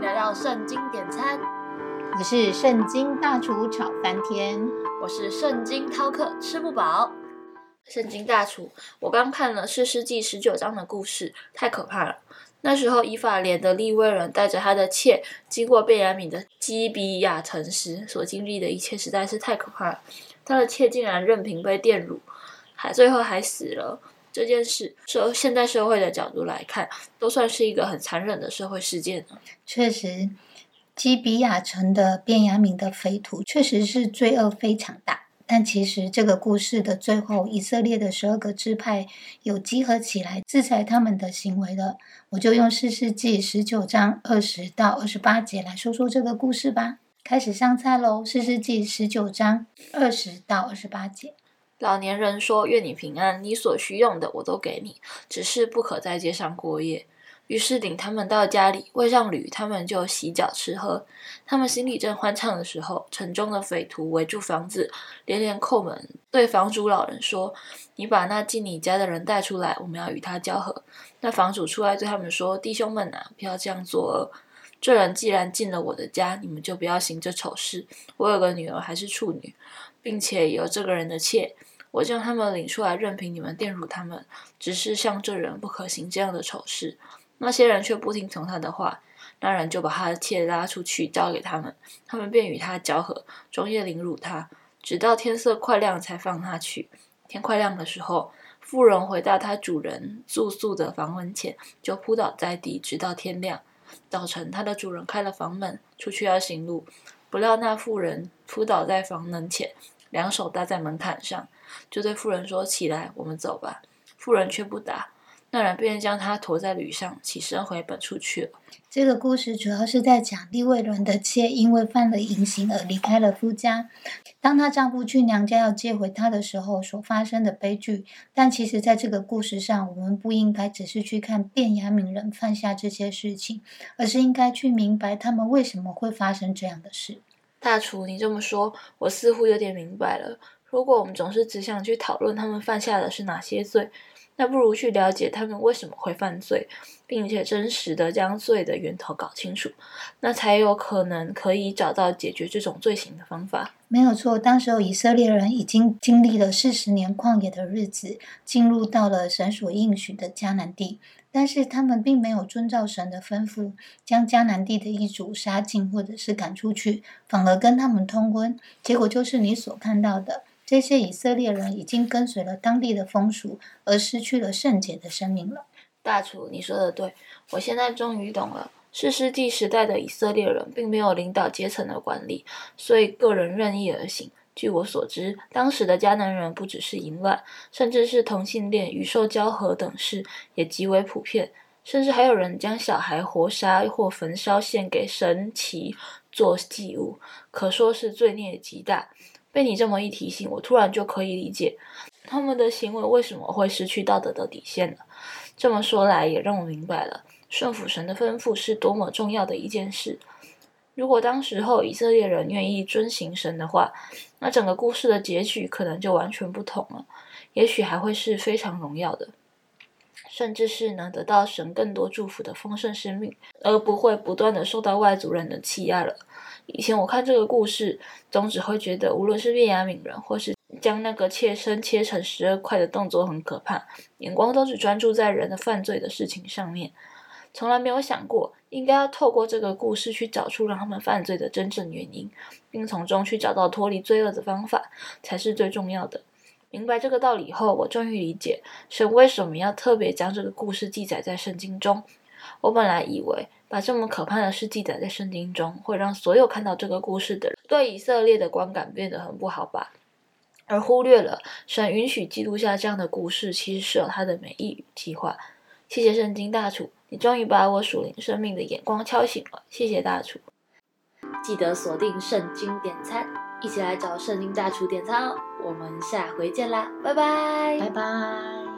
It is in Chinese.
迎来到圣经点餐，我是圣经大厨炒翻天，我是圣经饕客吃不饱。圣经大厨，我刚看了四世纪十九章的故事，太可怕了。那时候以法莲的利未人带着他的妾经过贝雅敏的基比亚城时，所经历的一切实在是太可怕了。他的妾竟然任凭被玷辱，还最后还死了。这件事，社现在社会的角度来看，都算是一个很残忍的社会事件呢。确实，基比亚城的便雅悯的匪徒确实是罪恶非常大。但其实这个故事的最后，以色列的十二个支派有集合起来制裁他们的行为的。我就用四世纪十九章二十到二十八节来说说这个故事吧。开始上菜喽！四世纪十九章二十到二十八节。老年人说：“愿你平安，你所需用的我都给你，只是不可在街上过夜。”于是领他们到家里，喂上驴，他们就洗脚吃喝。他们心里正欢畅的时候，城中的匪徒围住房子，连连叩门，对房主老人说：“你把那进你家的人带出来，我们要与他交合。”那房主出来对他们说：“弟兄们啊，不要这样做。这人既然进了我的家，你们就不要行这丑事。我有个女儿还是处女，并且有这个人的妾。”我将他们领出来，任凭你们玷辱他们，只是像这人不可行这样的丑事。那些人却不听从他的话，那人就把他的妾拉出去交给他们，他们便与他交合，终夜凌辱他，直到天色快亮才放他去。天快亮的时候，妇人回到他主人住宿的房门前，就扑倒在地，直到天亮。早晨，他的主人开了房门，出去要行路，不料那妇人扑倒在房门前。两手搭在门槛上，就对妇人说：“起来，我们走吧。”妇人却不答。那人便将他驮在驴上，起身回本处去了。这个故事主要是在讲利未伦的妾因为犯了淫行而离开了夫家，当她丈夫去娘家要接回她的时候所发生的悲剧。但其实，在这个故事上，我们不应该只是去看便雅悯人犯下这些事情，而是应该去明白他们为什么会发生这样的事。大厨，你这么说，我似乎有点明白了。如果我们总是只想去讨论他们犯下的是哪些罪，那不如去了解他们为什么会犯罪，并且真实的将罪的源头搞清楚，那才有可能可以找到解决这种罪行的方法。没有错，当时候以色列人已经经历了四十年旷野的日子，进入到了神所应许的迦南地。但是他们并没有遵照神的吩咐，将迦南地的一族杀尽或者是赶出去，反而跟他们通婚。结果就是你所看到的，这些以色列人已经跟随了当地的风俗，而失去了圣洁的生命了。大厨，你说的对，我现在终于懂了。是世纪时代的以色列人并没有领导阶层的管理，所以个人任意而行。据我所知，当时的迦南人不只是淫乱，甚至是同性恋、与兽交合等事也极为普遍，甚至还有人将小孩活杀或焚烧献给神奇做祭物，可说是罪孽极大。被你这么一提醒，我突然就可以理解他们的行为为什么会失去道德的底线了。这么说来，也让我明白了顺服神的吩咐是多么重要的一件事。如果当时候以色列人愿意遵行神的话，那整个故事的结局可能就完全不同了。也许还会是非常荣耀的，甚至是能得到神更多祝福的丰盛生命，而不会不断的受到外族人的欺压了。以前我看这个故事，总只会觉得，无论是变雅悯人，或是将那个切身切成十二块的动作很可怕，眼光都只专注在人的犯罪的事情上面。从来没有想过，应该要透过这个故事去找出让他们犯罪的真正原因，并从中去找到脱离罪恶的方法，才是最重要的。明白这个道理后，我终于理解神为什么要特别将这个故事记载在圣经中。我本来以为把这么可怕的事记载在圣经中，会让所有看到这个故事的人对以色列的观感变得很不好吧，而忽略了神允许记录下这样的故事，其实是有他的美意与计划。谢谢圣经大厨。你终于把我属灵生命的眼光敲醒了，谢谢大厨！记得锁定圣经点餐，一起来找圣经大厨点餐哦！我们下回见啦，拜拜，拜拜。